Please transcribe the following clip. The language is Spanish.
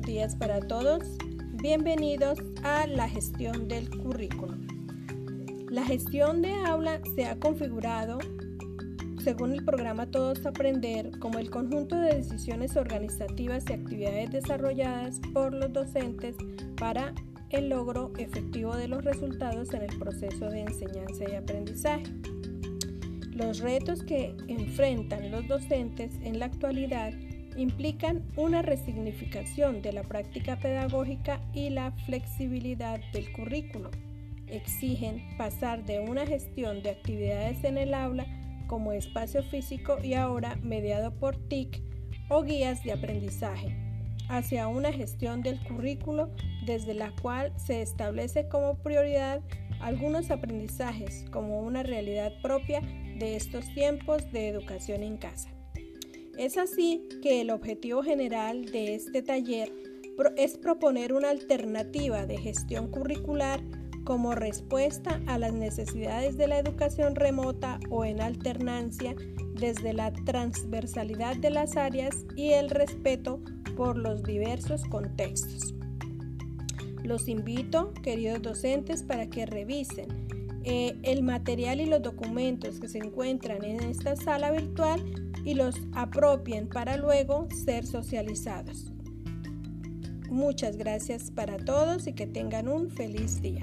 días para todos. Bienvenidos a la gestión del currículo. La gestión de aula se ha configurado según el programa Todos Aprender como el conjunto de decisiones organizativas y actividades desarrolladas por los docentes para el logro efectivo de los resultados en el proceso de enseñanza y aprendizaje. Los retos que enfrentan los docentes en la actualidad implican una resignificación de la práctica pedagógica y la flexibilidad del currículo. Exigen pasar de una gestión de actividades en el aula como espacio físico y ahora mediado por TIC o guías de aprendizaje, hacia una gestión del currículo desde la cual se establece como prioridad algunos aprendizajes como una realidad propia de estos tiempos de educación en casa. Es así que el objetivo general de este taller es proponer una alternativa de gestión curricular como respuesta a las necesidades de la educación remota o en alternancia desde la transversalidad de las áreas y el respeto por los diversos contextos. Los invito, queridos docentes, para que revisen eh, el material y los documentos que se encuentran en esta sala virtual y los apropien para luego ser socializados. Muchas gracias para todos y que tengan un feliz día.